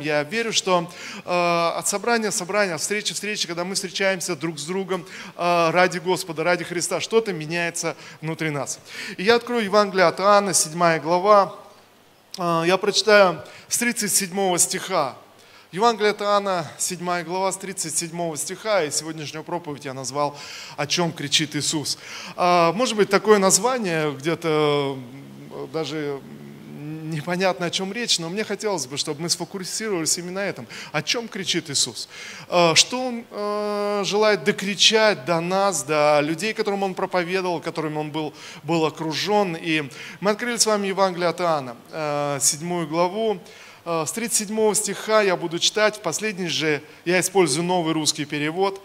Я верю, что э, от собрания к собранию, от встречи к встрече, когда мы встречаемся друг с другом э, ради Господа, ради Христа, что-то меняется внутри нас. И я открою Евангелие от Иоанна, 7 глава. Э, я прочитаю с 37 стиха. Евангелие от Иоанна, 7 глава, с 37 стиха, и сегодняшнюю проповедь я назвал «О чем кричит Иисус». Э, может быть, такое название где-то даже непонятно, о чем речь, но мне хотелось бы, чтобы мы сфокусировались именно на этом. О чем кричит Иисус? Э, что Он э, желает докричать до нас, до людей, которым Он проповедовал, которыми Он был, был окружен. И мы открыли с вами Евангелие от Иоанна, э, седьмую главу. С 37 стиха я буду читать, в последний же я использую новый русский перевод.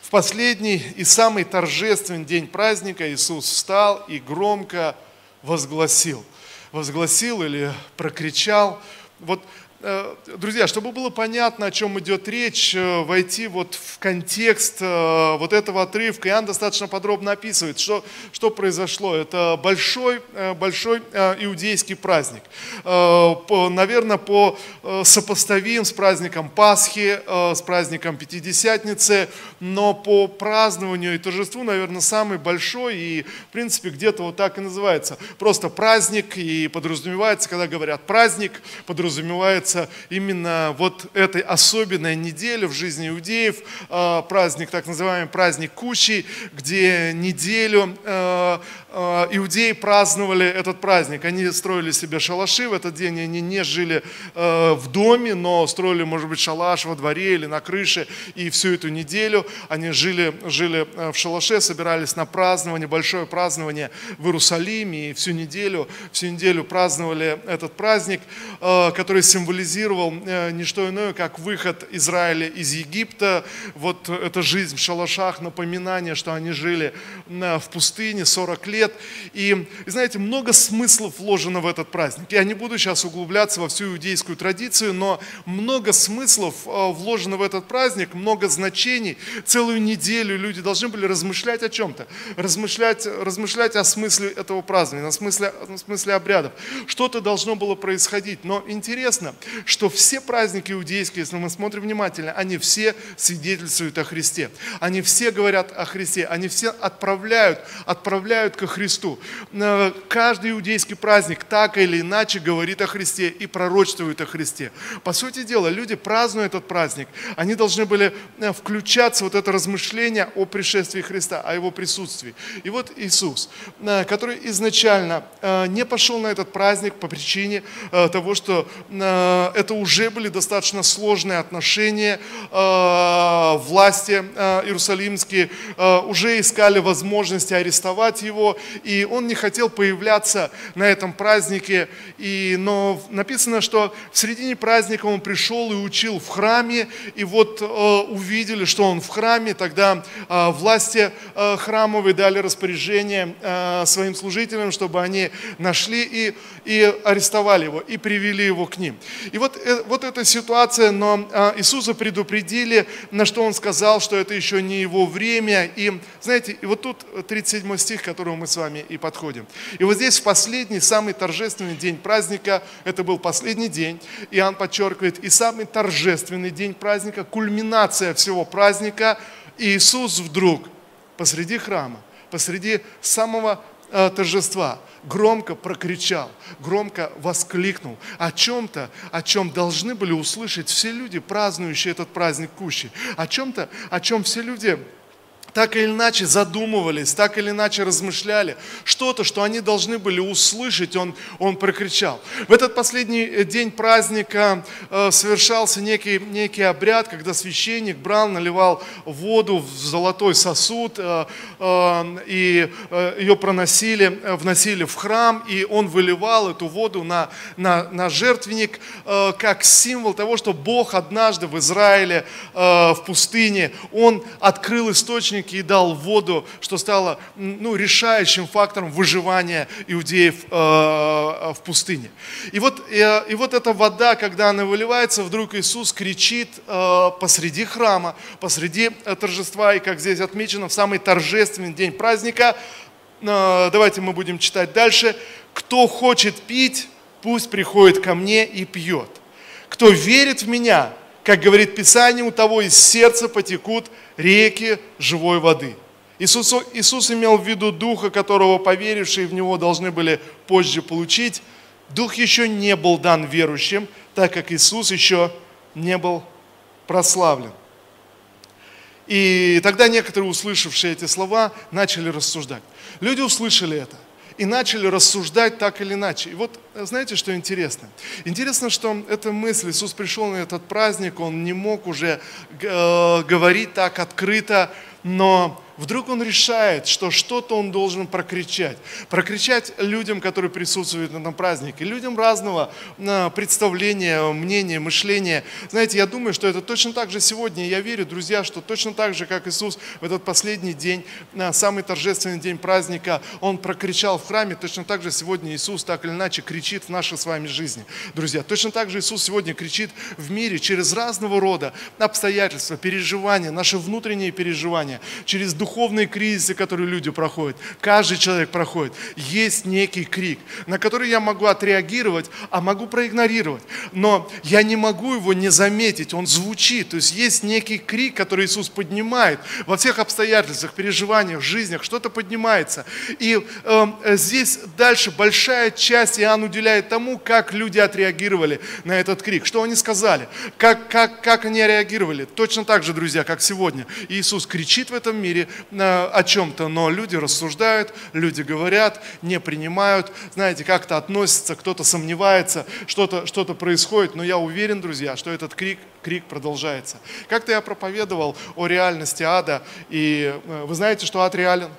В последний и самый торжественный день праздника Иисус встал и громко возгласил – возгласил или прокричал. Вот друзья, чтобы было понятно, о чем идет речь, э, войти вот в контекст э, вот этого отрывка, Иоанн достаточно подробно описывает, что, что произошло. Это большой, большой иудейский праздник. Наверное, по сопоставим с праздником Пасхи, с праздником Пятидесятницы, но по празднованию и торжеству, наверное, самый большой и, в принципе, где-то вот так и называется. Просто праздник и подразумевается, когда говорят праздник, подразумевается является именно вот этой особенной неделей в жизни иудеев, а, праздник, так называемый праздник Кущи, где неделю а, иудеи праздновали этот праздник. Они строили себе шалаши в этот день, они не жили в доме, но строили, может быть, шалаш во дворе или на крыше, и всю эту неделю они жили, жили в шалаше, собирались на празднование, большое празднование в Иерусалиме, и всю неделю, всю неделю праздновали этот праздник, который символизирует символизировал э, не что иное, как выход Израиля из Египта. Вот эта жизнь в шалашах, напоминание, что они жили э, в пустыне 40 лет. И, знаете, много смыслов вложено в этот праздник. Я не буду сейчас углубляться во всю иудейскую традицию, но много смыслов э, вложено в этот праздник, много значений. Целую неделю люди должны были размышлять о чем-то, размышлять, размышлять о смысле этого празднования, о смысле, о смысле обрядов. Что-то должно было происходить. Но интересно, что все праздники иудейские, если мы смотрим внимательно, они все свидетельствуют о Христе. Они все говорят о Христе, они все отправляют, отправляют ко Христу. Э, каждый иудейский праздник так или иначе говорит о Христе и пророчествует о Христе. По сути дела, люди празднуют этот праздник, они должны были э, включаться в вот это размышление о пришествии Христа, о Его присутствии. И вот Иисус, э, который изначально не пошел на этот праздник по причине того, что это уже были достаточно сложные отношения. Власти иерусалимские уже искали возможности арестовать его, и он не хотел появляться на этом празднике. И, но написано, что в середине праздника он пришел и учил в храме, и вот увидели, что он в храме, тогда власти храмовые дали распоряжение своим служителям, чтобы они нашли и, и арестовали его, и привели его к ним. И вот, э, вот эта ситуация, но а, Иисуса предупредили, на что Он сказал, что это еще не Его время. И знаете, и вот тут 37 стих, к которому мы с вами и подходим. И вот здесь в последний, самый торжественный день праздника, это был последний день, Иоанн подчеркивает, и самый торжественный день праздника, кульминация всего праздника, Иисус вдруг посреди храма, посреди самого э, торжества – громко прокричал, громко воскликнул о чем-то, о чем должны были услышать все люди, празднующие этот праздник Кущи, о чем-то, о чем все люди так или иначе задумывались, так или иначе размышляли. Что-то, что они должны были услышать, он, он прокричал. В этот последний день праздника э, совершался некий, некий обряд, когда священник брал, наливал воду в золотой сосуд, э, э, и э, ее проносили, э, вносили в храм, и он выливал эту воду на, на, на жертвенник, э, как символ того, что Бог однажды в Израиле, э, в пустыне, он открыл источник источники и дал воду, что стало ну, решающим фактором выживания иудеев э, в пустыне. И вот, э, и вот эта вода, когда она выливается, вдруг Иисус кричит э, посреди храма, посреди торжества, и как здесь отмечено, в самый торжественный день праздника, давайте мы будем читать дальше, кто хочет пить, пусть приходит ко мне и пьет. Кто верит в меня, как говорит Писание, у того из сердца потекут реки живой воды. Иисус, Иисус имел в виду Духа, которого поверившие в Него должны были позже получить. Дух еще не был дан верующим, так как Иисус еще не был прославлен. И тогда некоторые, услышавшие эти слова, начали рассуждать. Люди услышали это и начали рассуждать так или иначе. И вот знаете, что интересно? Интересно, что эта мысль, Иисус пришел на этот праздник, Он не мог уже э, говорить так открыто, но Вдруг он решает, что что-то он должен прокричать. Прокричать людям, которые присутствуют на этом празднике. Людям разного а, представления, мнения, мышления. Знаете, я думаю, что это точно так же сегодня. Я верю, друзья, что точно так же, как Иисус в этот последний день, самый торжественный день праздника, Он прокричал в храме, точно так же сегодня Иисус так или иначе кричит в нашей с вами жизни. Друзья, точно так же Иисус сегодня кричит в мире через разного рода обстоятельства, переживания, наши внутренние переживания, через дух духовные кризисы, которые люди проходят, каждый человек проходит, есть некий крик, на который я могу отреагировать, а могу проигнорировать. Но я не могу его не заметить, он звучит. То есть есть некий крик, который Иисус поднимает во всех обстоятельствах, переживаниях, жизнях, что-то поднимается. И э, здесь дальше большая часть Иоанн уделяет тому, как люди отреагировали на этот крик, что они сказали, как, как, как они реагировали. Точно так же, друзья, как сегодня. Иисус кричит в этом мире, о чем-то, но люди рассуждают, люди говорят, не принимают, знаете, как-то относятся, кто-то сомневается, что-то что происходит, но я уверен, друзья, что этот крик, крик продолжается. Как-то я проповедовал о реальности ада, и э, вы знаете, что ад реален?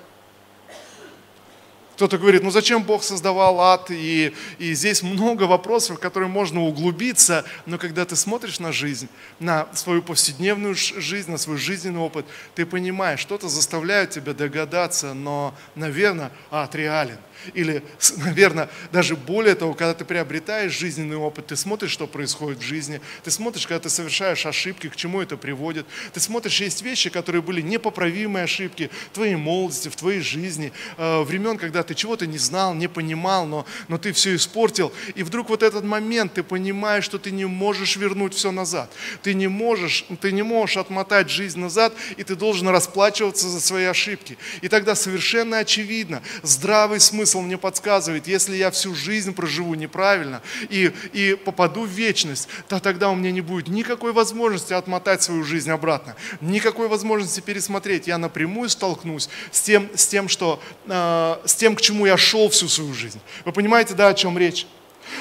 Кто-то говорит, ну зачем Бог создавал ад? И, и здесь много вопросов, в которые можно углубиться, но когда ты смотришь на жизнь, на свою повседневную жизнь, на свой жизненный опыт, ты понимаешь, что-то заставляет тебя догадаться, но, наверное, ад реален. Или, наверное, даже более того, когда ты приобретаешь жизненный опыт, ты смотришь, что происходит в жизни, ты смотришь, когда ты совершаешь ошибки, к чему это приводит. Ты смотришь, есть вещи, которые были непоправимые ошибки в твоей молодости, в твоей жизни, э, времен, когда ты чего-то не знал, не понимал, но, но ты все испортил. И вдруг вот этот момент, ты понимаешь, что ты не можешь вернуть все назад. Ты не можешь, ты не можешь отмотать жизнь назад, и ты должен расплачиваться за свои ошибки. И тогда совершенно очевидно, здравый смысл мне подсказывает, если я всю жизнь проживу неправильно и, и попаду в вечность, то тогда у меня не будет никакой возможности отмотать свою жизнь обратно, никакой возможности пересмотреть. Я напрямую столкнусь с тем, с тем, что, э, с тем к чему я шел всю свою жизнь. Вы понимаете, да, о чем речь?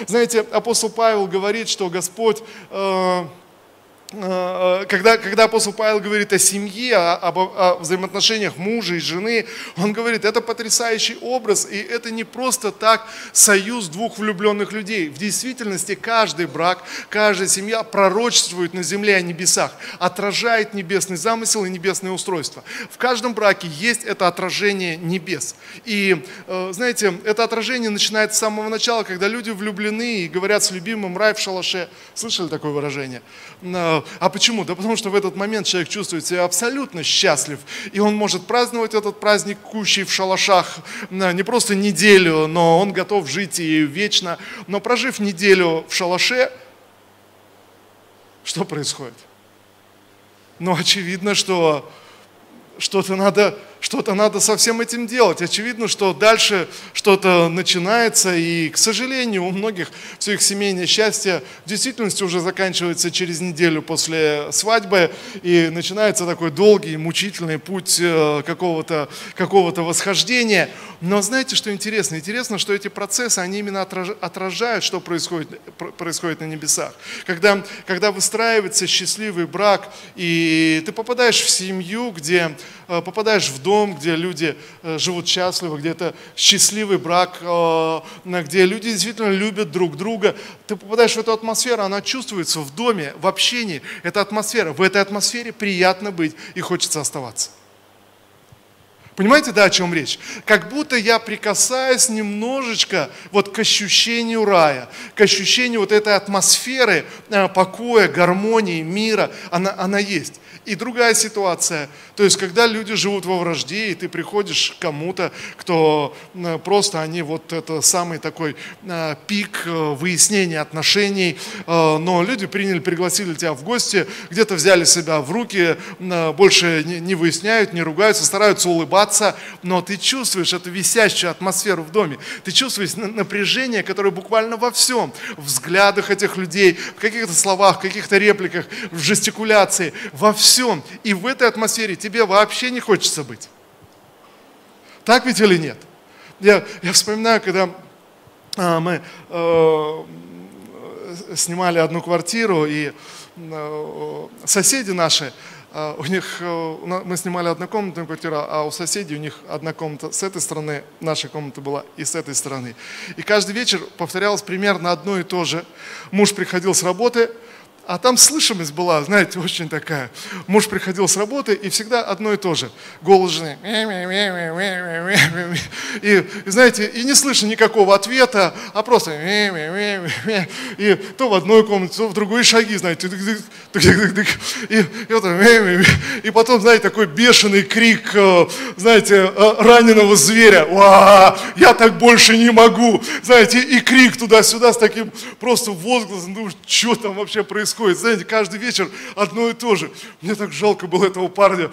Знаете, апостол Павел говорит, что Господь... Э, когда, когда апостол Павел говорит о семье, о, об, о взаимоотношениях мужа и жены, он говорит, это потрясающий образ, и это не просто так союз двух влюбленных людей. В действительности каждый брак, каждая семья пророчествует на земле о небесах, отражает небесный замысел и небесное устройство. В каждом браке есть это отражение небес. И, э, знаете, это отражение начинается с самого начала, когда люди влюблены и говорят с любимым «рай в шалаше». Слышали такое выражение? Э, а почему? Да потому что в этот момент человек чувствует себя абсолютно счастлив. И он может праздновать этот праздник кущей в шалашах не просто неделю, но он готов жить и вечно. Но прожив неделю в шалаше, что происходит? Ну, очевидно, что что-то надо что-то надо со всем этим делать. Очевидно, что дальше что-то начинается, и, к сожалению, у многих все их семейное счастье в действительности уже заканчивается через неделю после свадьбы, и начинается такой долгий, мучительный путь э, какого-то какого восхождения. Но знаете, что интересно? Интересно, что эти процессы, они именно отражают, что происходит, происходит на небесах. Когда, когда выстраивается счастливый брак, и ты попадаешь в семью, где попадаешь в дом, где люди э, живут счастливо, где это счастливый брак, э, где люди действительно любят друг друга. Ты попадаешь в эту атмосферу, она чувствуется в доме, в общении. Эта атмосфера, в этой атмосфере приятно быть и хочется оставаться. Понимаете, да, о чем речь? Как будто я прикасаюсь немножечко вот к ощущению рая, к ощущению вот этой атмосферы э, покоя, гармонии, мира, она, она есть. И другая ситуация, то есть когда люди живут во вражде, и ты приходишь к кому-то, кто э, просто они вот это самый такой э, пик выяснения отношений, но люди приняли, пригласили тебя в гости, где-то взяли себя в руки, больше не выясняют, не ругаются, стараются улыбаться, но ты чувствуешь эту висящую атмосферу в доме, ты чувствуешь напряжение, которое буквально во всем, в взглядах этих людей, в каких-то словах, в каких-то репликах, в жестикуляции, во всем. И в этой атмосфере тебе вообще не хочется быть. Так ведь или нет? Я, я вспоминаю, когда а, мы а, снимали одну квартиру, и а, соседи наши, у них, а, мы снимали однокомнатную квартиру, а у соседей у них одна комната с этой стороны, наша комната была и с этой стороны. И каждый вечер повторялось примерно одно и то же. Муж приходил с работы, а там слышимость была, знаете, очень такая. Муж приходил с работы, и всегда одно и то же. Голос жены. И, знаете, и не слышно никакого ответа, а просто... И то в одной комнате, то в другой шаги, знаете. И, и, и потом, знаете, такой бешеный крик, знаете, раненого зверя. Ва, я так больше не могу. Знаете, и крик туда-сюда с таким просто возгласом. Ну, что там вообще происходит? Происходит. Знаете, каждый вечер одно и то же. Мне так жалко было этого парня.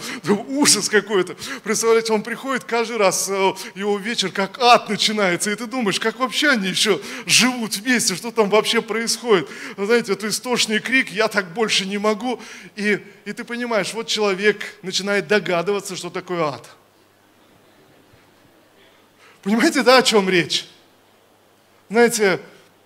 Ужас какой-то. Представляете, он приходит каждый раз, э, его вечер как ад начинается. И ты думаешь, как вообще они еще живут вместе, что там вообще происходит. Знаете, это истошный крик, я так больше не могу. И, и ты понимаешь, вот человек начинает догадываться, что такое ад. Понимаете, да, о чем речь? Знаете,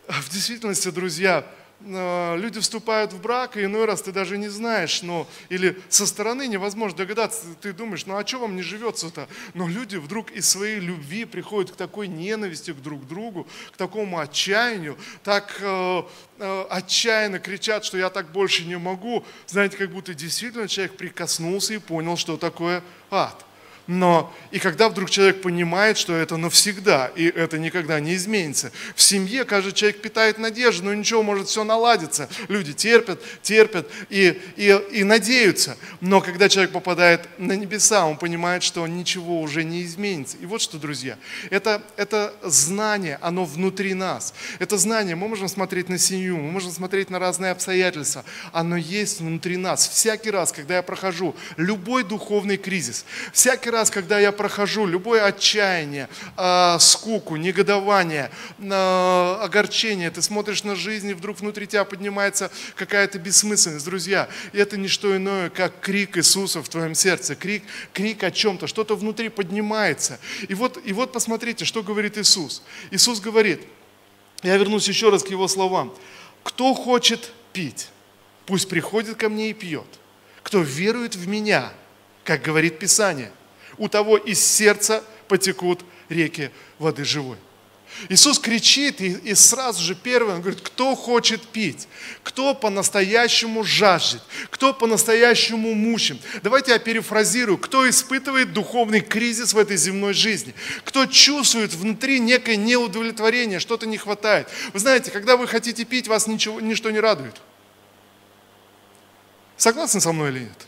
в действительности, друзья, люди вступают в брак, и иной раз ты даже не знаешь, но, или со стороны невозможно догадаться, ты думаешь, ну а что вам не живется-то? Но люди вдруг из своей любви приходят к такой ненависти к друг другу, к такому отчаянию, так э, э, отчаянно кричат, что я так больше не могу. Знаете, как будто действительно человек прикоснулся и понял, что такое ад. Но и когда вдруг человек понимает, что это навсегда, и это никогда не изменится. В семье каждый человек питает надежду, но ничего, может все наладиться. Люди терпят, терпят и, и, и надеются. Но когда человек попадает на небеса, он понимает, что ничего уже не изменится. И вот что, друзья, это, это знание, оно внутри нас. Это знание, мы можем смотреть на семью, мы можем смотреть на разные обстоятельства. Оно есть внутри нас. Всякий раз, когда я прохожу любой духовный кризис, всякий раз, когда я прохожу любое отчаяние, э, скуку, негодование, э, огорчение, ты смотришь на жизнь, и вдруг внутри тебя поднимается какая-то бессмысленность. Друзья, это не что иное, как крик Иисуса в твоем сердце, крик, крик о чем-то, что-то внутри поднимается. И вот, и вот посмотрите, что говорит Иисус. Иисус говорит, я вернусь еще раз к его словам, кто хочет пить, пусть приходит ко мне и пьет. Кто верует в меня, как говорит Писание – у того из сердца потекут реки воды живой. Иисус кричит, и, и сразу же первый, он говорит, кто хочет пить, кто по-настоящему жаждет, кто по-настоящему мучим. Давайте я перефразирую, кто испытывает духовный кризис в этой земной жизни, кто чувствует внутри некое неудовлетворение, что-то не хватает. Вы знаете, когда вы хотите пить, вас ничего, ничто не радует. Согласны со мной или нет?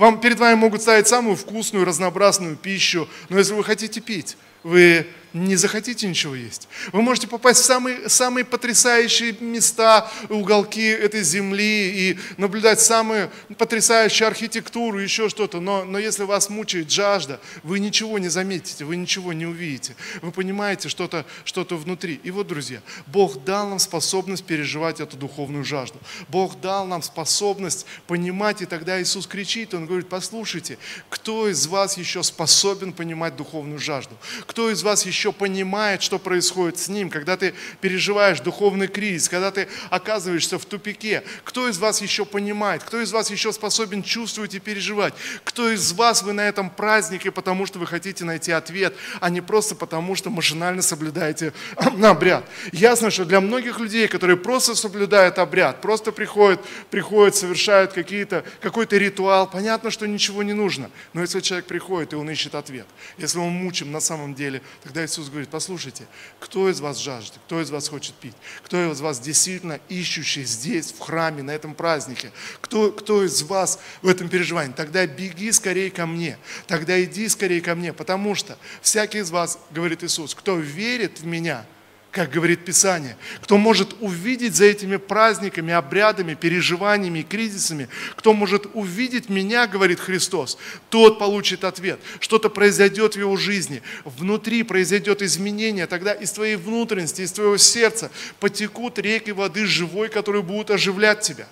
Вам перед вами могут ставить самую вкусную, разнообразную пищу, но если вы хотите пить, вы не захотите ничего есть. Вы можете попасть в самые, самые потрясающие места, уголки этой земли и наблюдать самую потрясающую архитектуру, еще что-то. Но, но если вас мучает жажда, вы ничего не заметите, вы ничего не увидите. Вы понимаете что-то что внутри. И вот, друзья, Бог дал нам способность переживать эту духовную жажду. Бог дал нам способность понимать, и тогда Иисус кричит, Он говорит, послушайте, кто из вас еще способен понимать духовную жажду? Кто из вас еще еще понимает, что происходит с ним, когда ты переживаешь духовный кризис, когда ты оказываешься в тупике? Кто из вас еще понимает? Кто из вас еще способен чувствовать и переживать? Кто из вас вы на этом празднике, потому что вы хотите найти ответ, а не просто потому, что машинально соблюдаете обряд? Ясно, что для многих людей, которые просто соблюдают обряд, просто приходят, приходят совершают какие-то, какой-то ритуал, понятно, что ничего не нужно. Но если человек приходит, и он ищет ответ, если он мучим на самом деле, тогда Иисус говорит, послушайте, кто из вас жаждет, кто из вас хочет пить, кто из вас действительно ищущий здесь, в храме, на этом празднике, кто, кто из вас в этом переживании, тогда беги скорее ко мне, тогда иди скорее ко мне, потому что всякий из вас, говорит Иисус, кто верит в меня – как говорит Писание. Кто может увидеть за этими праздниками, обрядами, переживаниями, кризисами, кто может увидеть меня, говорит Христос, тот получит ответ. Что-то произойдет в его жизни, внутри произойдет изменение, тогда из твоей внутренности, из твоего сердца потекут реки воды живой, которые будут оживлять тебя.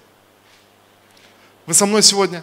Вы со мной сегодня?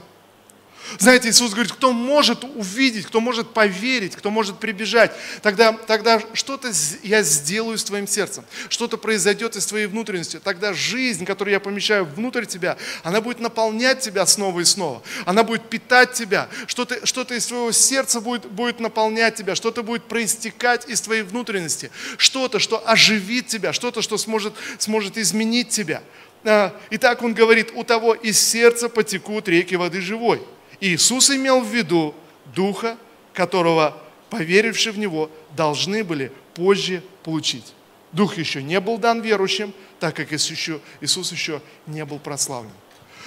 Знаете, Иисус говорит, кто может увидеть, кто может поверить, кто может прибежать, тогда, тогда что-то я сделаю с твоим сердцем, что-то произойдет из твоей внутренности. Тогда жизнь, которую я помещаю внутрь тебя, она будет наполнять тебя снова и снова. Она будет питать тебя. Что-то что из твоего сердца будет, будет наполнять тебя, что-то будет проистекать из твоей внутренности. Что-то, что оживит тебя, что-то, что сможет, сможет изменить тебя. А, Итак, он говорит, у того из сердца потекут реки воды живой. Иисус имел в виду Духа, которого поверившие в Него должны были позже получить. Дух еще не был дан верующим, так как Иисус еще, не был прославлен.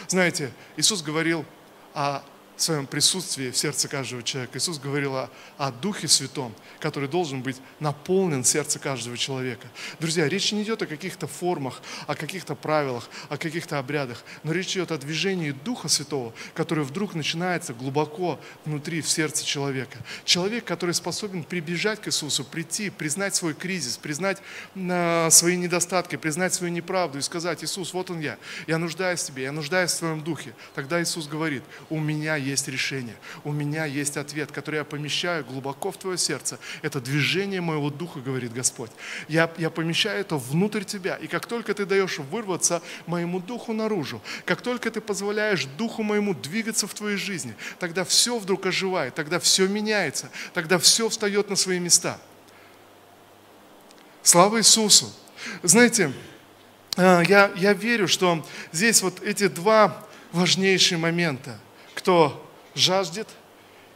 Знаете, Иисус говорил о своем присутствии в сердце каждого человека. Иисус говорил о, о Духе Святом, который должен быть наполнен сердце каждого человека. Друзья, речь не идет о каких-то формах, о каких-то правилах, о каких-то обрядах, но речь идет о движении Духа Святого, который вдруг начинается глубоко внутри, в сердце человека. Человек, который способен прибежать к Иисусу, прийти, признать свой кризис, признать э, свои недостатки, признать свою неправду и сказать, Иисус, вот он я, я нуждаюсь в тебе, я нуждаюсь в твоем Духе. Тогда Иисус говорит, у меня есть решение, у меня есть ответ, который я помещаю глубоко в твое сердце. Это движение моего духа, говорит Господь. Я, я помещаю это внутрь тебя. И как только ты даешь вырваться моему духу наружу, как только ты позволяешь духу моему двигаться в твоей жизни, тогда все вдруг оживает, тогда все меняется, тогда все встает на свои места. Слава Иисусу! Знаете, э, я, я верю, что здесь вот эти два важнейшие момента. Кто жаждет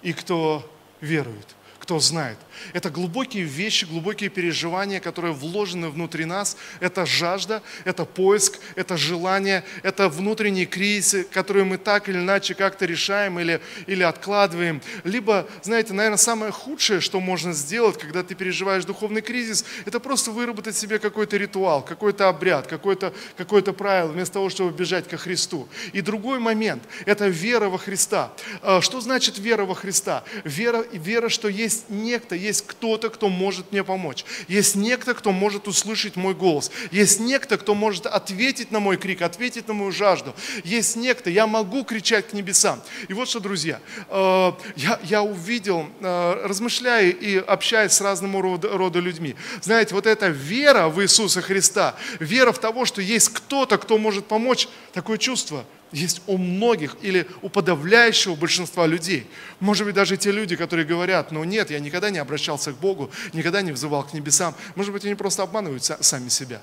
и кто верует, кто знает. Это глубокие вещи, глубокие переживания, которые вложены внутри нас. Это жажда, это поиск, это желание, это внутренние кризисы, которые мы так или иначе как-то решаем или, или откладываем. Либо, знаете, наверное, самое худшее, что можно сделать, когда ты переживаешь духовный кризис, это просто выработать себе какой-то ритуал, какой-то обряд, какое-то какое правило, вместо того, чтобы бежать ко Христу. И другой момент – это вера во Христа. А, что значит вера во Христа? Вера, вера что есть некто, есть есть кто-то, кто может мне помочь. Есть некто, кто может услышать мой голос. Есть некто, кто может ответить на мой крик, ответить на мою жажду. Есть некто, я могу кричать к небесам. И вот что, друзья, э, я, я увидел, э, размышляя и общаясь с разного рода, рода людьми, знаете, вот эта вера в Иисуса Христа, вера в того, что есть кто-то, кто может помочь, такое чувство – есть у многих или у подавляющего большинства людей. Может быть, даже те люди, которые говорят, ну нет, я никогда не обращался к Богу, никогда не взывал к небесам. Может быть, они просто обманывают сами себя.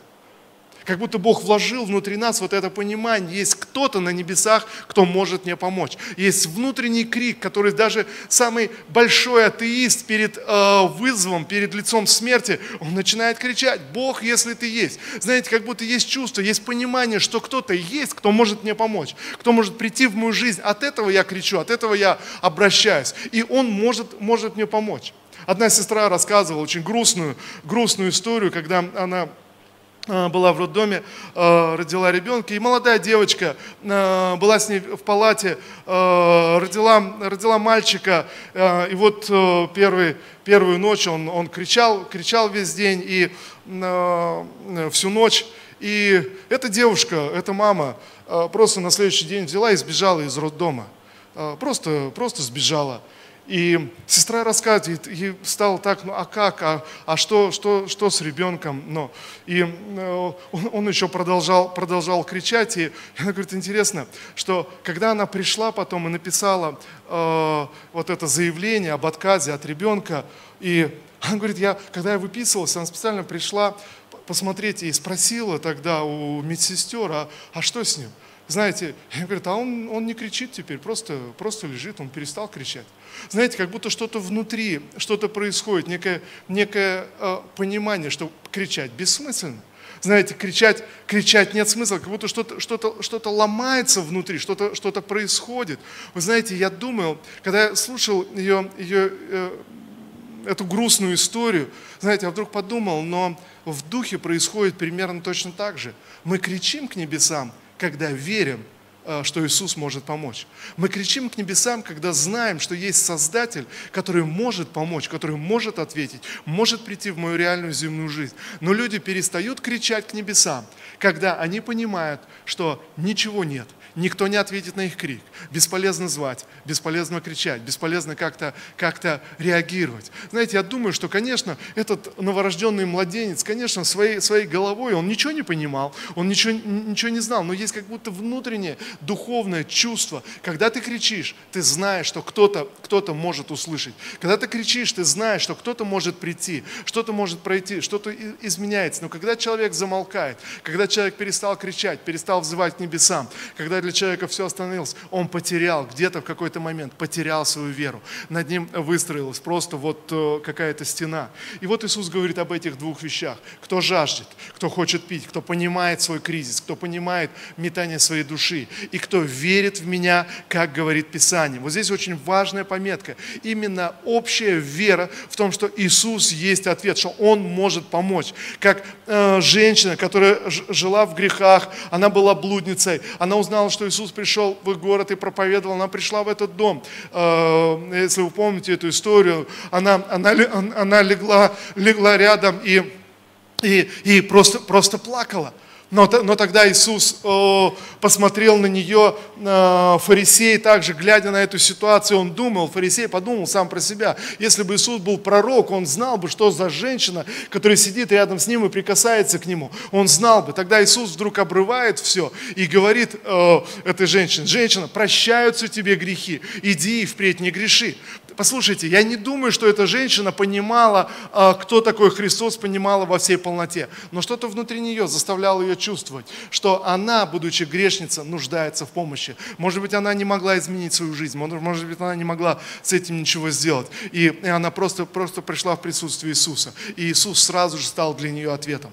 Как будто Бог вложил внутри нас вот это понимание. Есть кто-то на небесах, кто может мне помочь. Есть внутренний крик, который даже самый большой атеист перед э, вызовом, перед лицом смерти, он начинает кричать, Бог, если ты есть. Знаете, как будто есть чувство, есть понимание, что кто-то есть, кто может мне помочь, кто может прийти в мою жизнь. От этого я кричу, от этого я обращаюсь. И он может, может мне помочь. Одна сестра рассказывала очень грустную, грустную историю, когда она была в роддоме, э, родила ребенка, и молодая девочка э, была с ней в палате, родила, родила мальчика, и вот первый, первую ночь он, он кричал, кричал весь день и всю ночь, и эта девушка, эта мама просто на следующий день взяла и сбежала из роддома, просто, просто сбежала. И сестра рассказывает, и стало так, ну а как, а, а что, что, что с ребенком? Ну, и э, он, он еще продолжал, продолжал кричать, и она говорит, интересно, что когда она пришла потом и написала э, вот это заявление об отказе от ребенка, и она говорит, я, когда я выписывалась, она специально пришла посмотреть и спросила тогда у медсестер, а, а что с ним? Знаете, я говорю, а он, он не кричит теперь, просто, просто лежит, он перестал кричать. Знаете, как будто что-то внутри, что-то происходит, некое, некое э, понимание, что кричать бессмысленно. Знаете, кричать, кричать нет смысла, как будто что-то что -то, что -то ломается внутри, что-то что, -то, происходит. Вы знаете, я думал, когда я слушал ее, ее э, эту грустную историю, знаете, я вдруг подумал, но в духе происходит примерно точно так же. Мы кричим к небесам, когда верим, Э, что Иисус может помочь. Мы кричим к небесам, когда знаем, что есть Создатель, который может помочь, который может ответить, может прийти в мою реальную земную жизнь. Но люди перестают кричать к небесам, когда они понимают, что ничего нет, никто не ответит на их крик. Бесполезно звать, бесполезно кричать, бесполезно как-то как реагировать. Знаете, я думаю, что, конечно, этот новорожденный младенец, конечно, своей, своей головой, он ничего не понимал, он ничего, ничего не знал, но есть как будто внутреннее духовное чувство. Когда ты кричишь, ты знаешь, что кто-то кто может услышать. Когда ты кричишь, ты знаешь, что кто-то может прийти, что-то может пройти, что-то изменяется. Но когда человек замолкает, когда человек перестал кричать, перестал взывать к небесам, когда для человека все остановилось, он потерял где-то в какой-то момент, потерял свою веру. Над ним выстроилась просто вот э, какая-то стена. И вот Иисус говорит об этих двух вещах. Кто жаждет, кто хочет пить, кто понимает свой кризис, кто понимает метание своей души и кто верит в меня, как говорит Писание. Вот здесь очень важная пометка. Именно общая вера в том, что Иисус есть ответ, что Он может помочь. Как э, женщина, которая жила в грехах, она была блудницей, она узнала, что Иисус пришел в их город и проповедовал, она пришла в этот дом. Э, если вы помните эту историю, она, она, она легла, легла рядом и, и, и просто, просто плакала. Но, но тогда Иисус о, посмотрел на нее, э, фарисей также, глядя на эту ситуацию, он думал, фарисей подумал сам про себя, если бы Иисус был пророк, он знал бы, что за женщина, которая сидит рядом с ним и прикасается к нему, он знал бы. Тогда Иисус вдруг обрывает все и говорит э, этой женщине, женщина, прощаются тебе грехи, иди и впредь не греши. Послушайте, я не думаю, что эта женщина понимала, а, кто такой Христос, понимала во всей полноте. Но что-то внутри нее заставляло ее чувствовать, что она, будучи грешницей, нуждается в помощи. Может быть, она не могла изменить свою жизнь, может быть, она не могла с этим ничего сделать. И она просто, просто пришла в присутствие Иисуса. И Иисус сразу же стал для нее ответом.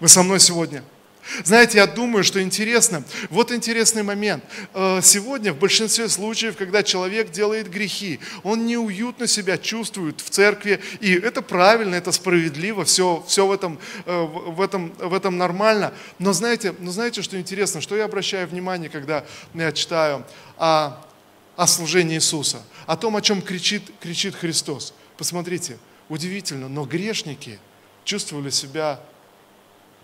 Вы со мной сегодня? Знаете, я думаю, что интересно, вот интересный момент. Э, сегодня в большинстве случаев, когда человек делает грехи, он неуютно себя чувствует в церкви, и это правильно, это справедливо, все, все в, этом, э, в, этом, в этом нормально. Но знаете, но знаете, что интересно, что я обращаю внимание, когда я читаю о, о служении Иисуса, о том, о чем кричит, кричит Христос. Посмотрите, удивительно, но грешники чувствовали себя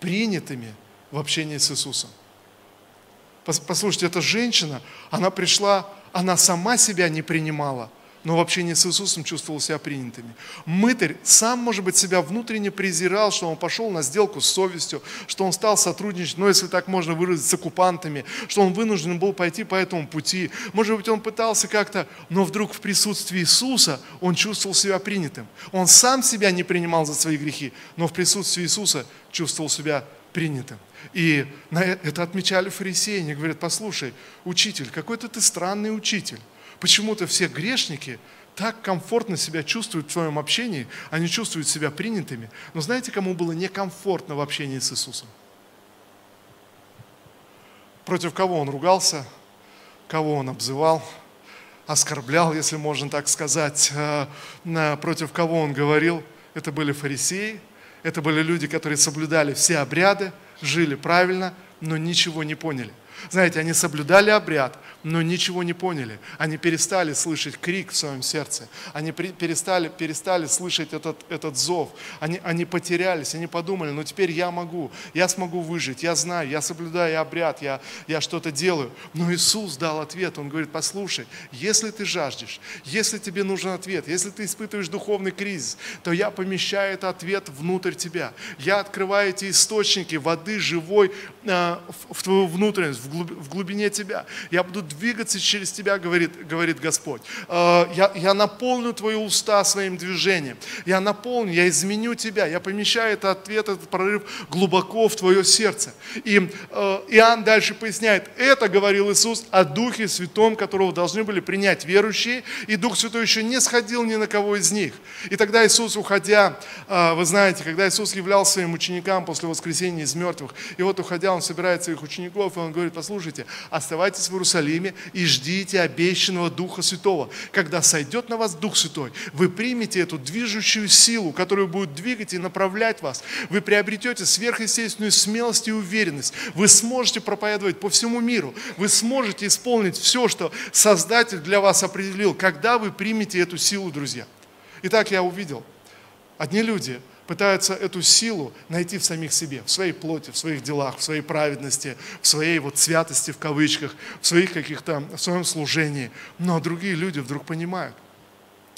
принятыми – в общении с Иисусом. Послушайте, эта женщина, она пришла, она сама себя не принимала, но в общении с Иисусом чувствовал себя принятыми. Мытарь сам, может быть, себя внутренне презирал, что он пошел на сделку с совестью, что он стал сотрудничать, ну, если так можно выразить, с оккупантами, что он вынужден был пойти по этому пути. Может быть, он пытался как-то, но вдруг в присутствии Иисуса он чувствовал себя принятым. Он сам себя не принимал за свои грехи, но в присутствии Иисуса чувствовал себя. И на э, это отмечали фарисеи. Они говорят, послушай, учитель, какой-то ты странный учитель. Почему-то все грешники так комфортно себя чувствуют в своем общении, они чувствуют себя принятыми. Но знаете, кому было некомфортно в общении с Иисусом? Против кого он ругался, кого он обзывал, оскорблял, если можно так сказать, э, против кого он говорил. Это были фарисеи, это были люди, которые соблюдали все обряды, жили правильно, но ничего не поняли. Знаете, они соблюдали обряд, но ничего не поняли. Они перестали слышать крик в своем сердце. Они перестали, перестали слышать этот, этот зов. Они, они потерялись, они подумали, ну теперь я могу, я смогу выжить, я знаю, я соблюдаю обряд, я, я что-то делаю. Но Иисус дал ответ, Он говорит, послушай, если ты жаждешь, если тебе нужен ответ, если ты испытываешь духовный кризис, то я помещаю этот ответ внутрь тебя. Я открываю эти источники воды живой э, в, в твою внутренность, в, глуб, в глубине тебя. Я буду двигаться через тебя, говорит, говорит Господь. Э, я, я наполню твои уста своим движением. Я наполню, я изменю тебя. Я помещаю этот ответ, этот прорыв глубоко в твое сердце. И э, Иоанн дальше поясняет, это говорил Иисус о Духе Святом, которого должны были принять верующие, и Дух Святой еще не сходил ни на кого из них. И тогда Иисус, уходя, э, вы знаете, когда Иисус являлся своим ученикам после воскресения из мертвых, и вот уходя, Он собирает своих учеников, и Он говорит, послушайте, оставайтесь в Иерусалиме и ждите обещанного Духа Святого. Когда сойдет на вас Дух Святой, вы примете эту движущую силу, которая будет двигать и направлять вас. Вы приобретете сверхъестественную смелость и уверенность. Вы сможете проповедовать по всему миру. Вы сможете исполнить все, что Создатель для вас определил, когда вы примете эту силу, друзья. Итак, я увидел. Одни люди пытаются эту силу найти в самих себе, в своей плоти, в своих делах, в своей праведности, в своей вот святости в кавычках, в своих каких-то, в своем служении. Но другие люди вдруг понимают,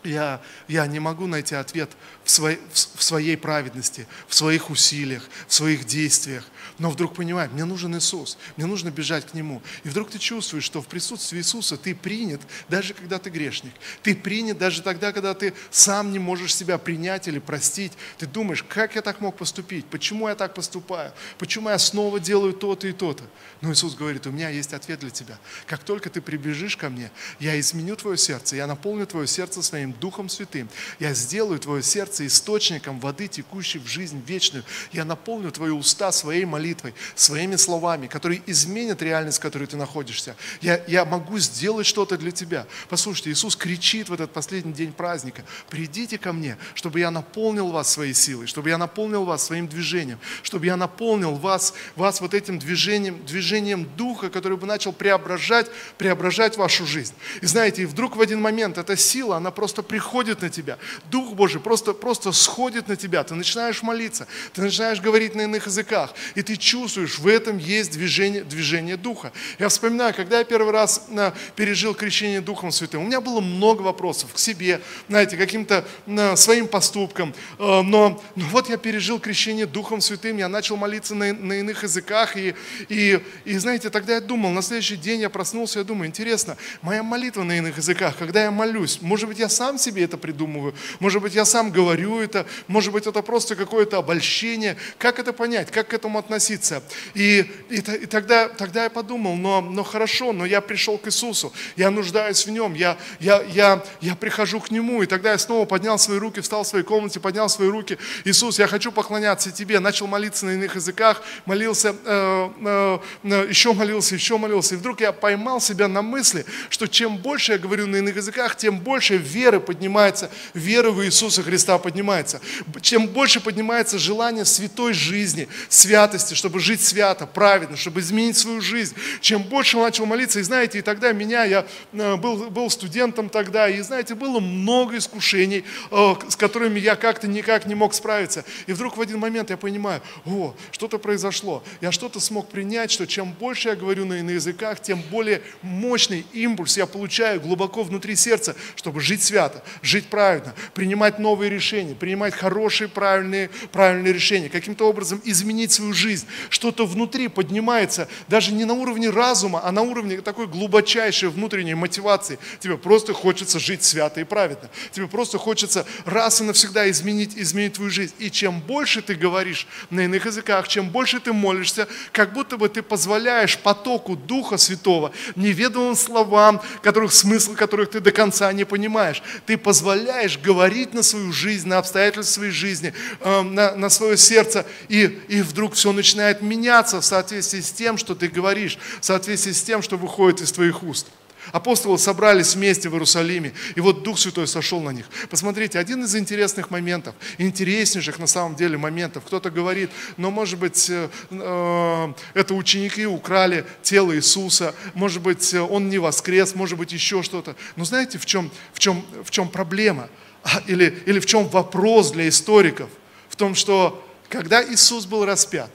я, я не могу найти ответ в своей, в своей праведности, в своих усилиях, в своих действиях но вдруг понимаешь, мне нужен Иисус, мне нужно бежать к Нему. И вдруг ты чувствуешь, что в присутствии Иисуса ты принят, даже когда ты грешник. Ты принят даже тогда, когда ты сам не можешь себя принять или простить. Ты думаешь, как я так мог поступить? Почему я так поступаю? Почему я снова делаю то-то и то-то? Но Иисус говорит, у меня есть ответ для тебя. Как только ты прибежишь ко мне, я изменю твое сердце, я наполню твое сердце своим Духом Святым. Я сделаю твое сердце источником воды, текущей в жизнь вечную. Я наполню твои уста своей молитвой, своими словами, которые изменят реальность, в которой ты находишься. Я, я могу сделать что-то для тебя. Послушайте, Иисус кричит в этот последний день праздника, придите ко мне, чтобы я наполнил вас своей силой, чтобы я наполнил вас своим движением, чтобы я наполнил вас, вас вот этим движением, движением Духа, который бы начал преображать, преображать вашу жизнь. И знаете, и вдруг в один момент эта сила, она просто приходит на тебя. Дух Божий просто, просто сходит на тебя. Ты начинаешь молиться, ты начинаешь говорить на иных языках, и ты чувствуешь, в этом есть движение, движение Духа. Я вспоминаю, когда я первый раз на, пережил крещение Духом Святым, у меня было много вопросов к себе, знаете, каким-то на, своим поступкам, э, но, но вот я пережил крещение Духом Святым, я начал молиться на, на иных языках, и, и, и знаете, тогда я думал, на следующий день я проснулся, я думаю, интересно, моя молитва на иных языках, когда я молюсь, может быть, я сам себе это придумываю, может быть, я сам говорю это, может быть, это просто какое-то обольщение, как это понять, как к этому относиться? относиться. И, и, и тогда, тогда я подумал, но, но хорошо, но я пришел к Иисусу, я нуждаюсь в Нем, я, я, я, я прихожу к Нему. И тогда я снова поднял свои руки, встал в своей комнате, поднял свои руки. Иисус, я хочу поклоняться Тебе. Начал молиться на иных языках, молился, э, э, э, еще молился, еще молился. И вдруг я поймал себя на мысли, что чем больше я говорю на иных языках, тем больше веры поднимается, вера в Иисуса Христа поднимается. Чем больше поднимается желание святой жизни, святости, чтобы жить свято, праведно, чтобы изменить свою жизнь. Чем больше он начал молиться, и знаете, и тогда меня, я э, был, был студентом тогда, и знаете, было много искушений, э, с которыми я как-то никак не мог справиться. И вдруг в один момент я понимаю, о, что-то произошло. Я что-то смог принять, что чем больше я говорю на, на языках, тем более мощный импульс я получаю глубоко внутри сердца, чтобы жить свято, жить правильно, принимать новые решения, принимать хорошие, правильные, правильные решения, каким-то образом изменить свою жизнь, что-то внутри поднимается, даже не на уровне разума, а на уровне такой глубочайшей внутренней мотивации. Тебе просто хочется жить свято и праведно. Тебе просто хочется раз и навсегда изменить, изменить твою жизнь. И чем больше ты говоришь на иных языках, чем больше ты молишься, как будто бы ты позволяешь потоку Духа Святого, неведомым словам, которых смысл которых ты до конца не понимаешь. Ты позволяешь говорить на свою жизнь, на обстоятельства своей жизни, э, на, на свое сердце, и, и вдруг все начинает меняться в соответствии с тем, что ты говоришь, в соответствии с тем, что выходит из твоих уст. Апостолы собрались вместе в Иерусалиме, и вот Дух Святой сошел на них. Посмотрите, один из интересных моментов, интереснейших на самом деле моментов. Кто-то говорит, но может быть э, э, это ученики украли тело Иисуса, может быть он не воскрес, может быть еще что-то. Но знаете, в чем, в чем, в чем проблема? А, или, или в чем вопрос для историков? В том, что когда Иисус был распят,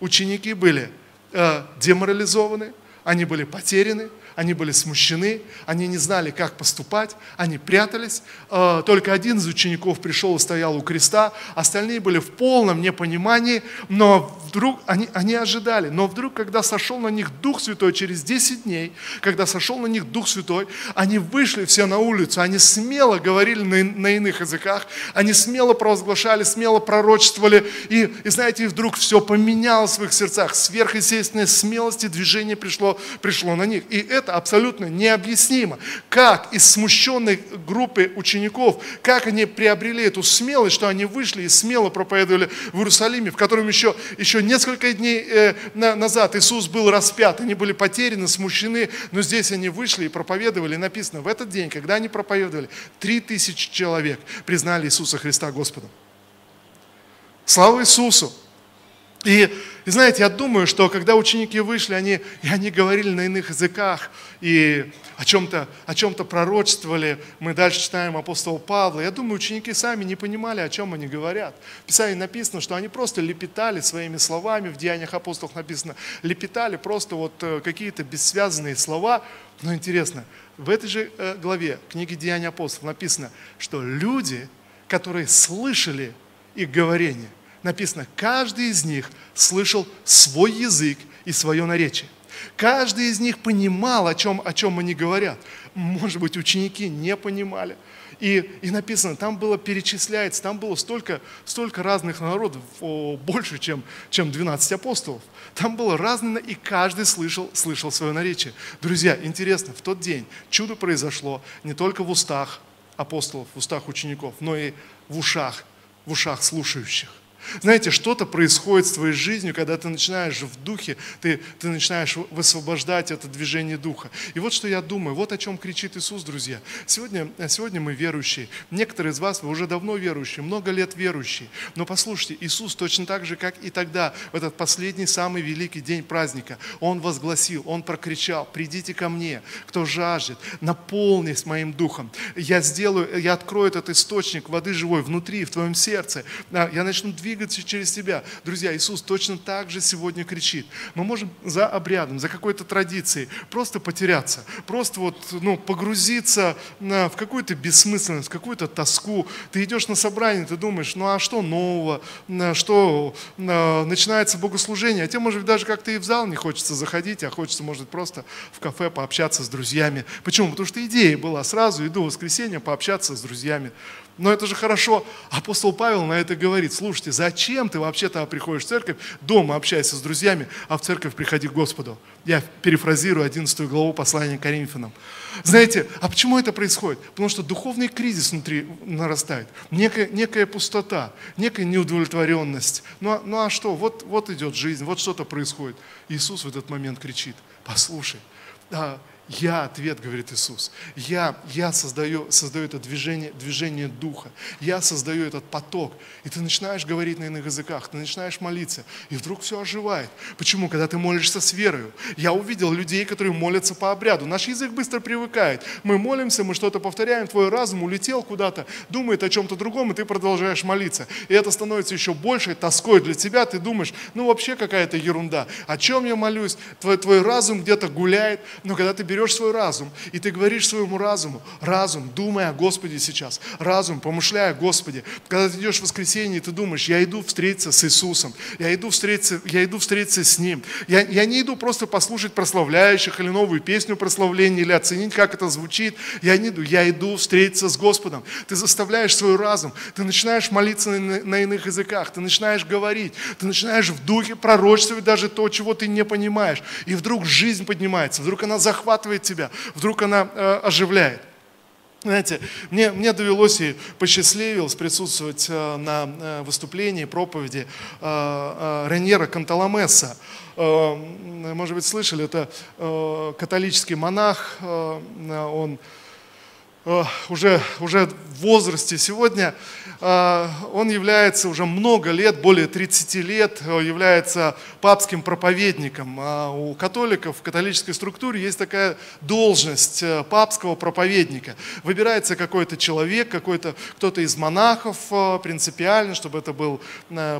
ученики были э, деморализованы, они были потеряны, они были смущены, они не знали, как поступать, они прятались. Э, только один из учеников пришел и стоял у креста, остальные были в полном непонимании, но вдруг они, они ожидали. Но вдруг, когда сошел на них Дух Святой через 10 дней, когда сошел на них Дух Святой, они вышли все на улицу, они смело говорили на, на иных языках, они смело провозглашали, смело пророчествовали, и, и знаете, и вдруг все поменялось в их сердцах, сверхъестественная смелость и движение пришло, пришло на них. И это это абсолютно необъяснимо. Как из смущенной группы учеников, как они приобрели эту смелость, что они вышли и смело проповедовали в Иерусалиме, в котором еще, еще несколько дней э, назад Иисус был распят, они были потеряны, смущены, но здесь они вышли и проповедовали. Написано, в этот день, когда они проповедовали, три тысячи человек признали Иисуса Христа Господом. Слава Иисусу! И, и знаете, я думаю, что когда ученики вышли, они, и они говорили на иных языках и о чем-то о чем пророчествовали. Мы дальше читаем апостола Павла. Я думаю, ученики сами не понимали, о чем они говорят. В Писании написано, что они просто лепетали своими словами, в Деяниях апостолов написано, лепетали просто вот э, какие-то бессвязанные слова. Но интересно, в этой же э, главе книги Деяний апостолов написано, что люди, которые слышали их говорение, написано, каждый из них слышал свой язык и свое наречие. Каждый из них понимал, о чем, о чем они говорят. Может быть, ученики не понимали. И, и написано, там было перечисляется, там было столько, столько разных народов, о, больше, чем, чем 12 апостолов. Там было разное, и каждый слышал, слышал свое наречие. Друзья, интересно, в тот день чудо произошло не только в устах апостолов, в устах учеников, но и в ушах, в ушах слушающих. Знаете, что-то происходит с твоей жизнью, когда ты начинаешь в духе, ты, ты начинаешь высвобождать это движение духа. И вот что я думаю, вот о чем кричит Иисус, друзья. Сегодня, сегодня мы верующие. Некоторые из вас, вы уже давно верующие, много лет верующие. Но послушайте, Иисус точно так же, как и тогда, в этот последний, самый великий день праздника, Он возгласил, Он прокричал, придите ко мне, кто жаждет, наполнись моим духом. Я сделаю, я открою этот источник воды живой внутри, в твоем сердце. Я начну двигаться двигаться через тебя. Друзья, Иисус точно так же сегодня кричит. Мы можем за обрядом, за какой-то традицией просто потеряться, просто вот, ну, погрузиться в какую-то бессмысленность, в какую-то тоску. Ты идешь на собрание, ты думаешь, ну а что нового, что начинается богослужение, а тебе, может быть, даже как-то и в зал не хочется заходить, а хочется, может, просто в кафе пообщаться с друзьями. Почему? Потому что идея была сразу, иду в воскресенье пообщаться с друзьями. Но это же хорошо. Апостол Павел на это говорит, слушайте, зачем ты вообще-то приходишь в церковь, дома общайся с друзьями, а в церковь приходи к Господу. Я перефразирую 11 главу послания Коринфянам. Знаете, а почему это происходит? Потому что духовный кризис внутри нарастает, некая, некая пустота, некая неудовлетворенность. Ну, а, ну а что, вот, вот идет жизнь, вот что-то происходит. Иисус в этот момент кричит, послушай, а, я ответ, говорит Иисус. Я, я создаю, создаю это движение, движение духа. Я создаю этот поток. И ты начинаешь говорить на иных языках, ты начинаешь молиться, и вдруг все оживает. Почему? Когда ты молишься с верою. Я увидел людей, которые молятся по обряду. Наш язык быстро привыкает. Мы молимся, мы что-то повторяем, твой разум улетел куда-то, думает о чем-то другом, и ты продолжаешь молиться. И это становится еще большей тоской для тебя. Ты думаешь, ну вообще какая-то ерунда. О чем я молюсь? Твой, твой разум где-то гуляет, но когда ты берешь берешь свой разум, и ты говоришь своему разуму, разум, думай о Господе сейчас, разум, помышляй о Господе. Когда ты идешь в воскресенье, ты думаешь, я иду встретиться с Иисусом, я иду встретиться, я иду встретиться с Ним. Я, я не иду просто послушать прославляющих или новую песню прославления, или оценить, как это звучит. Я не иду, я иду встретиться с Господом. Ты заставляешь свой разум, ты начинаешь молиться на, на иных языках, ты начинаешь говорить, ты начинаешь в духе пророчествовать даже то, чего ты не понимаешь. И вдруг жизнь поднимается, вдруг она захватывает захватывает тебя, вдруг она э, оживляет. Знаете, мне, мне довелось и посчастливилось присутствовать э, на э, выступлении, проповеди э, Реньера Канталамеса. Может быть, слышали, это католический монах, он уже, уже в возрасте сегодня а, он является уже много лет, более 30 лет, э, является папским проповедником. У католиков в католической структуре есть такая должность э, папского проповедника. Выбирается какой-то человек, какой-то кто-то из монахов э, принципиально, чтобы это был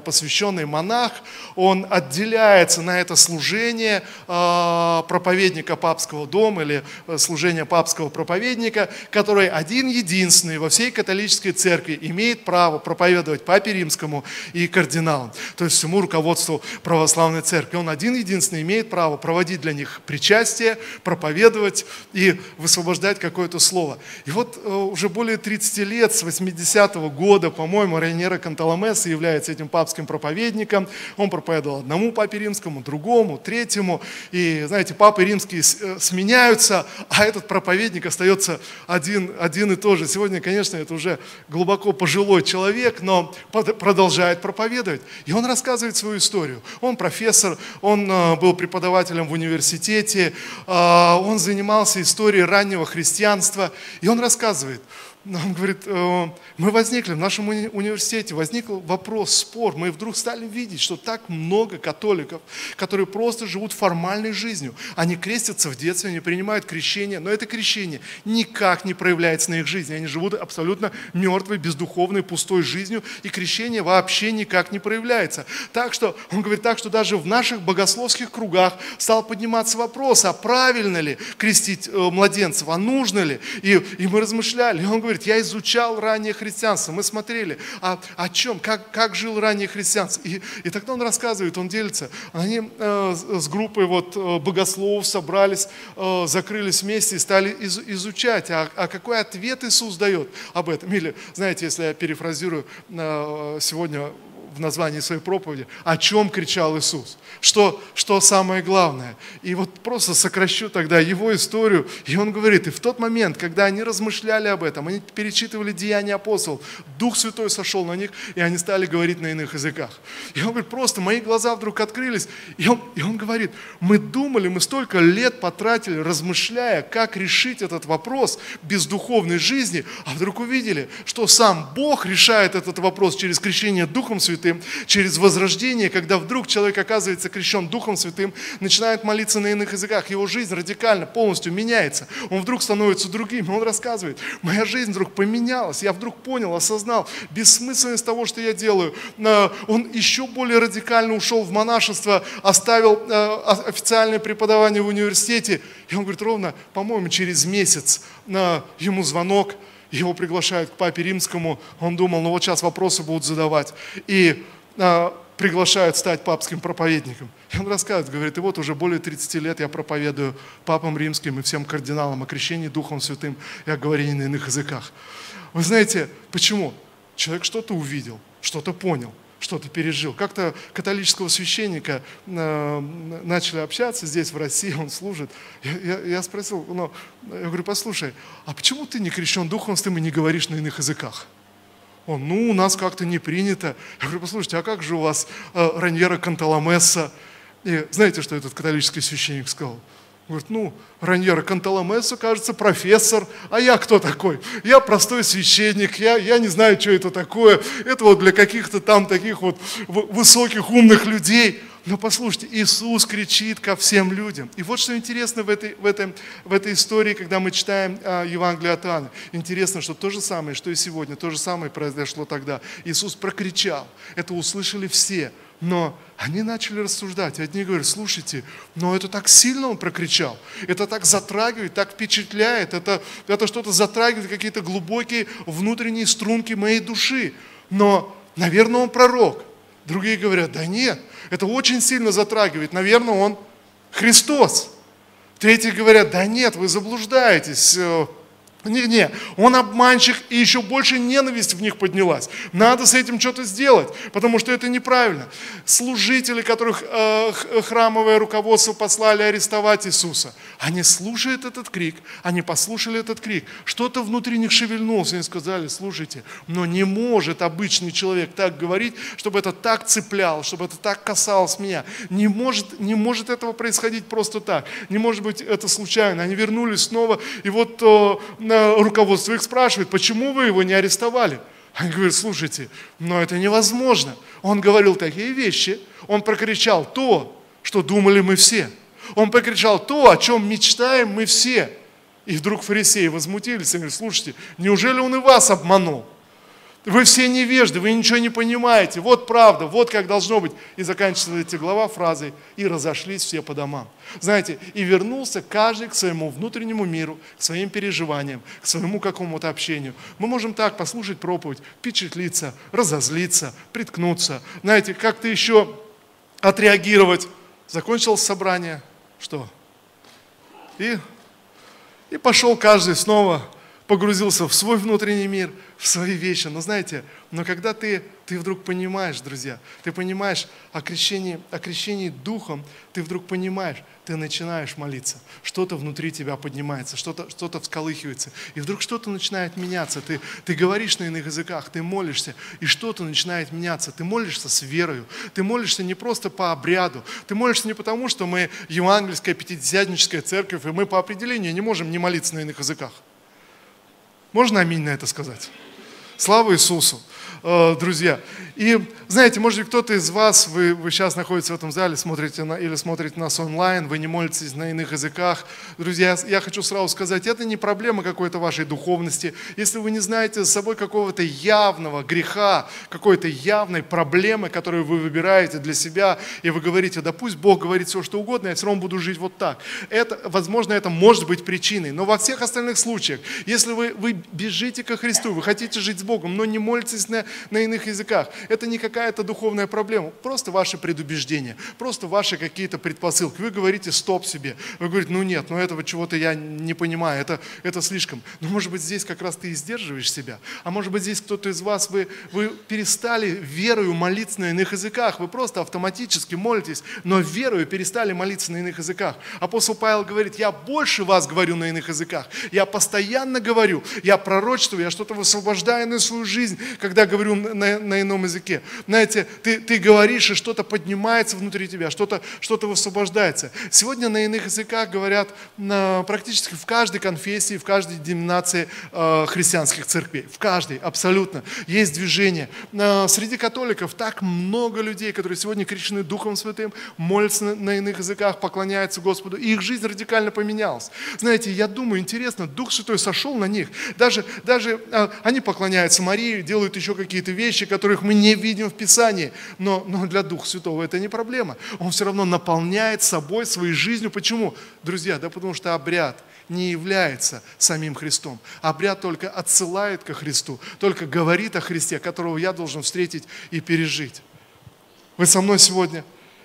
посвященный монах. Он отделяется на это служение проповедника папского дома или служение папского проповедника, который один единственный во всей католической церкви имеет право проповедовать папе римскому и кардиналам, то есть всему руководству православной церкви. Он один единственный имеет право проводить для них причастие, проповедовать и высвобождать какое-то слово. И вот э, уже более 30 лет, с 80-го года, по-моему, Рейнера Канталамеса является этим папским проповедником. Он проповедовал одному папе римскому, другому, третьему. И, знаете, папы римские э, сменяются, а этот проповедник остается один, один и тот же. Сегодня, конечно, это уже глубоко пожилой человек, но продолжает проповедовать. И он рассказывает свою историю. Он профессор, он э, был преподавателем в университете, э, он занимался историей раннего христианства. И он рассказывает, он говорит, «Э, мы возникли в нашем уни- университете, возник вопрос, спор, мы вдруг стали видеть, что так много католиков, которые просто живут формальной жизнью. Они крестятся в детстве, они принимают крещение, но это крещение никак не проявляется на их жизни. Они живут абсолютно мертвой, бездуховной, пустой жизнью, и крещение вообще никак не проявляется. Так что, он говорит так, что даже в наших богословских кругах стал подниматься вопрос, а правильно ли крестить э, младенцев, а нужно ли? И, и мы размышляли, и он говорит, говорит, я изучал раннее христианство, мы смотрели, а, о чем, как, как жил раннее христианство. И, и тогда он рассказывает, он делится. Они э, с группой вот, э, богословов собрались, э, закрылись вместе и стали из, изучать, а, а какой ответ Иисус дает об этом. Или, знаете, если я перефразирую э, сегодня в названии своей проповеди, о чем кричал Иисус, что, что самое главное. И вот просто сокращу тогда его историю, и он говорит, и в тот момент, когда они размышляли об этом, они перечитывали деяния апостолов, Дух Святой сошел на них, и они стали говорить на иных языках. И он говорит, просто мои глаза вдруг открылись, и он, и он говорит, мы думали, мы столько лет потратили, размышляя, как решить этот вопрос без духовной жизни, а вдруг увидели, что сам Бог решает этот вопрос через крещение Духом Святым, Святым, через возрождение, когда вдруг человек оказывается крещен Духом Святым, начинает молиться на иных языках, его жизнь радикально, полностью меняется. Он вдруг становится другим, он рассказывает, моя жизнь вдруг поменялась, я вдруг понял, осознал бессмысленность того, что я делаю. Он еще более радикально ушел в монашество, оставил э, официальное преподавание в университете, и он говорит, ровно, по-моему, через месяц ему звонок, его приглашают к папе римскому, он думал, ну вот сейчас вопросы будут задавать. И а, приглашают стать папским проповедником. И он рассказывает, говорит, и вот уже более 30 лет я проповедую папам римским и всем кардиналам о крещении Духом Святым и о говорении на иных языках. Вы знаете, почему? Человек что-то увидел, что-то понял – что-то пережил. Как-то католического священника э, начали общаться здесь, в России, он служит. Я, я, я спросил, ну, я говорю, послушай, а почему ты не крещен Духом Святым и не говоришь на иных языках? Он, ну, у нас как-то не принято. Я говорю, послушайте, а как же у вас э, Раньера Канталамесса? И знаете, что этот католический священник сказал? Говорит, ну, Раньера Канталамессо, кажется, профессор, а я кто такой? Я простой священник, я, я не знаю, что это такое. Это вот для каких-то там таких вот высоких, умных людей. Но послушайте, Иисус кричит ко всем людям. И вот что интересно в этой, в этой, в этой истории, когда мы читаем а, Евангелие от Иоанна. Интересно, что то же самое, что и сегодня, то же самое произошло тогда. Иисус прокричал. Это услышали все. Но они начали рассуждать. Одни говорят, слушайте, но это так сильно он прокричал. Это так затрагивает, так впечатляет. Это, это что-то затрагивает, какие-то глубокие внутренние струнки моей души. Но, наверное, он пророк. Другие говорят, да нет, это очень сильно затрагивает. Наверное, он Христос. Третьи говорят, да нет, вы заблуждаетесь. Не-не, он обманщик, и еще больше ненависть в них поднялась. Надо с этим что-то сделать, потому что это неправильно. Служители, которых э, храмовое руководство послали арестовать Иисуса, они слушают этот крик, они послушали этот крик. Что-то внутри них шевельнулось, они сказали, слушайте, но не может обычный человек так говорить, чтобы это так цепляло, чтобы это так касалось меня. Не может, не может этого происходить просто так. Не может быть это случайно. Они вернулись снова, и вот э, руководство их спрашивает, почему вы его не арестовали? Они говорят, слушайте, но это невозможно. Он говорил такие вещи, он прокричал то, что думали мы все. Он прокричал то, о чем мечтаем мы все. И вдруг фарисеи возмутились и говорят, слушайте, неужели он и вас обманул? Вы все невежды, вы ничего не понимаете. Вот правда, вот как должно быть. И заканчивается глава фразой «И разошлись все по домам». Знаете, и вернулся каждый к своему внутреннему миру, к своим переживаниям, к своему какому-то общению. Мы можем так послушать проповедь, впечатлиться, разозлиться, приткнуться. Знаете, как-то еще отреагировать. Закончилось собрание, что? И, и пошел каждый снова погрузился в свой внутренний мир, в свои вещи. Но знаете, но когда ты, ты вдруг понимаешь, друзья, ты понимаешь о крещении, о крещении Духом, ты вдруг понимаешь, ты начинаешь молиться, что-то внутри тебя поднимается, что-то что всколыхивается, и вдруг что-то начинает меняться. Ты, ты говоришь на иных языках, ты молишься, и что-то начинает меняться. Ты молишься с верою, ты молишься не просто по обряду, ты молишься не потому, что мы евангельская пятидесятническая церковь, и мы по определению не можем не молиться на иных языках. Можно аминь на это сказать? Слава Иисусу! Э, друзья. И знаете, может быть, кто-то из вас, вы, вы сейчас находитесь в этом зале, смотрите на, или смотрите нас онлайн, вы не молитесь на иных языках. Друзья, я хочу сразу сказать, это не проблема какой-то вашей духовности. Если вы не знаете за собой какого-то явного греха, какой-то явной проблемы, которую вы выбираете для себя, и вы говорите, да пусть Бог говорит все, что угодно, я все равно буду жить вот так. Это, возможно, это может быть причиной. Но во всех остальных случаях, если вы, вы бежите ко Христу, вы хотите жить с Богом, но не молитесь на, на иных языках. Это не какая-то духовная проблема, просто ваши предубеждения, просто ваши какие-то предпосылки. Вы говорите стоп себе, вы говорите, ну нет, ну этого чего-то я не понимаю, это, это слишком. Но может быть здесь как раз ты и сдерживаешь себя, а может быть здесь кто-то из вас, вы, вы перестали верою молиться на иных языках, вы просто автоматически молитесь, но верою перестали молиться на иных языках. Апостол Павел говорит, я больше вас говорю на иных языках, я постоянно говорю, я пророчествую, я что-то высвобождаю на свою жизнь, когда говорю на, на ином языке. Знаете, ты, ты говоришь, и что-то поднимается внутри тебя, что-то что высвобождается. Сегодня на иных языках говорят на, практически в каждой конфессии, в каждой деноминации э, христианских церквей. В каждой, абсолютно. Есть движение. Э, среди католиков так много людей, которые сегодня крещены Духом Святым, молятся на, на иных языках, поклоняются Господу, и их жизнь радикально поменялась. Знаете, я думаю, интересно, Дух Святой сошел на них. Даже, даже э, они поклоняются Марии, делают еще какие-то вещи, которых мы не видим в Писании. Но, но для Духа Святого это не проблема. Он все равно наполняет собой, своей жизнью. Почему? Друзья, да потому что обряд не является самим Христом. Обряд только отсылает ко Христу, только говорит о Христе, которого я должен встретить и пережить. Вы со мной сегодня?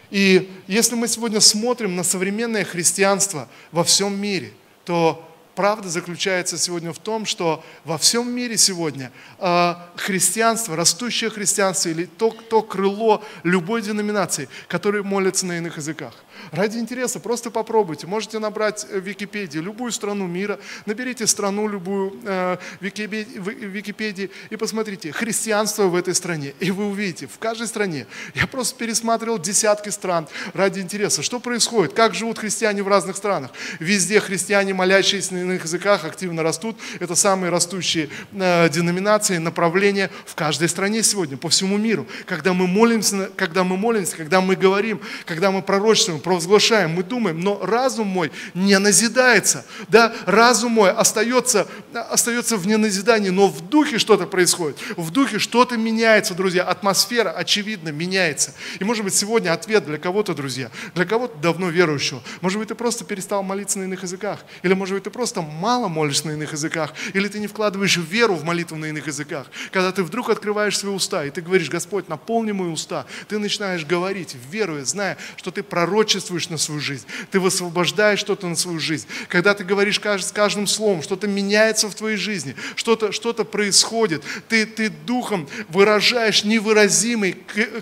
И если мы сегодня смотрим на современное христианство во всем мире, то правда заключается сегодня в том, что во всем мире сегодня э, христианство, растущее христианство или то, то крыло любой деноминации, которые молятся на иных языках. Ради интереса просто попробуйте. Можете набрать в Википедии любую страну мира, наберите страну любую э, в Википедии и посмотрите христианство в этой стране. И вы увидите, в каждой стране, я просто пересматривал десятки стран ради интереса, что происходит, как живут христиане в разных странах. Везде христиане, молящиеся на иных языках, активно растут. Это самые растущие э, деноминации, направления в каждой стране сегодня, по всему миру. Когда мы молимся, когда мы молимся, когда мы говорим, когда мы пророчествуем, провозглашаем, мы думаем, но разум мой не назидается. Да, разум мой остается, остается в неназидании, но в духе что-то происходит. В духе что-то меняется, друзья. Атмосфера, очевидно, меняется. И может быть сегодня ответ для кого-то, друзья, для кого-то давно верующего. Может быть ты просто перестал молиться на иных языках. Или может быть ты просто мало молишься на иных языках. Или ты не вкладываешь веру в молитву на иных языках. Когда ты вдруг открываешь свои уста, и ты говоришь, Господь, наполни мои уста. Ты начинаешь говорить, веруя, зная, что ты пророчишь пророчествуешь на свою жизнь, ты высвобождаешь что-то на свою жизнь. Когда ты говоришь с каждым словом, что-то меняется в твоей жизни, что-то что происходит, ты, ты духом выражаешь невыразимый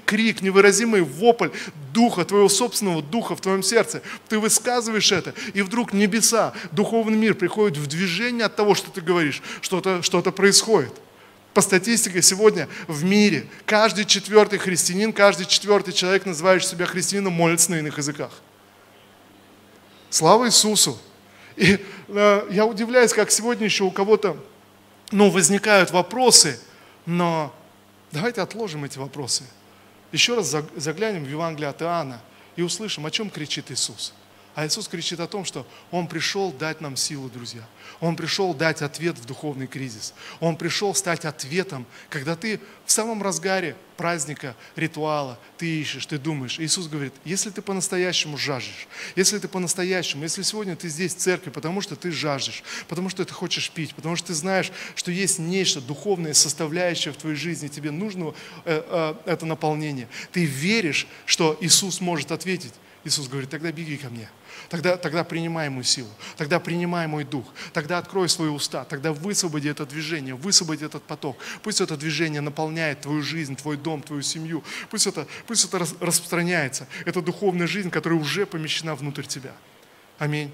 крик, невыразимый вопль духа, твоего собственного духа в твоем сердце. Ты высказываешь это, и вдруг небеса, духовный мир приходит в движение от того, что ты говоришь, что-то что происходит. По статистике сегодня в мире каждый четвертый христианин, каждый четвертый человек, называющий себя христианином, молится на иных языках. Слава Иисусу! И э, я удивляюсь, как сегодня еще у кого-то ну, возникают вопросы, но давайте отложим эти вопросы. Еще раз заглянем в Евангелие от Иоанна и услышим, о чем кричит Иисус. А Иисус кричит о том, что Он пришел дать нам силу, друзья. Он пришел дать ответ в духовный кризис. Он пришел стать ответом, когда ты в самом разгаре праздника, ритуала, ты ищешь, ты думаешь. Иисус говорит, если ты по-настоящему жаждешь, если ты по-настоящему, если сегодня ты здесь в церкви, потому что ты жаждешь, потому что ты хочешь пить, потому что ты знаешь, что есть нечто духовное, составляющее в твоей жизни, тебе нужно э, э, это наполнение. Ты веришь, что Иисус может ответить. Иисус говорит, тогда беги ко мне. Тогда, тогда принимай мою силу, тогда принимай мой дух, тогда открой свои уста, тогда высвободи это движение, высвободи этот поток. Пусть это движение наполняет твою жизнь, твой дом, твою семью. Пусть это, пусть это распространяется. Это духовная жизнь, которая уже помещена внутрь тебя. Аминь.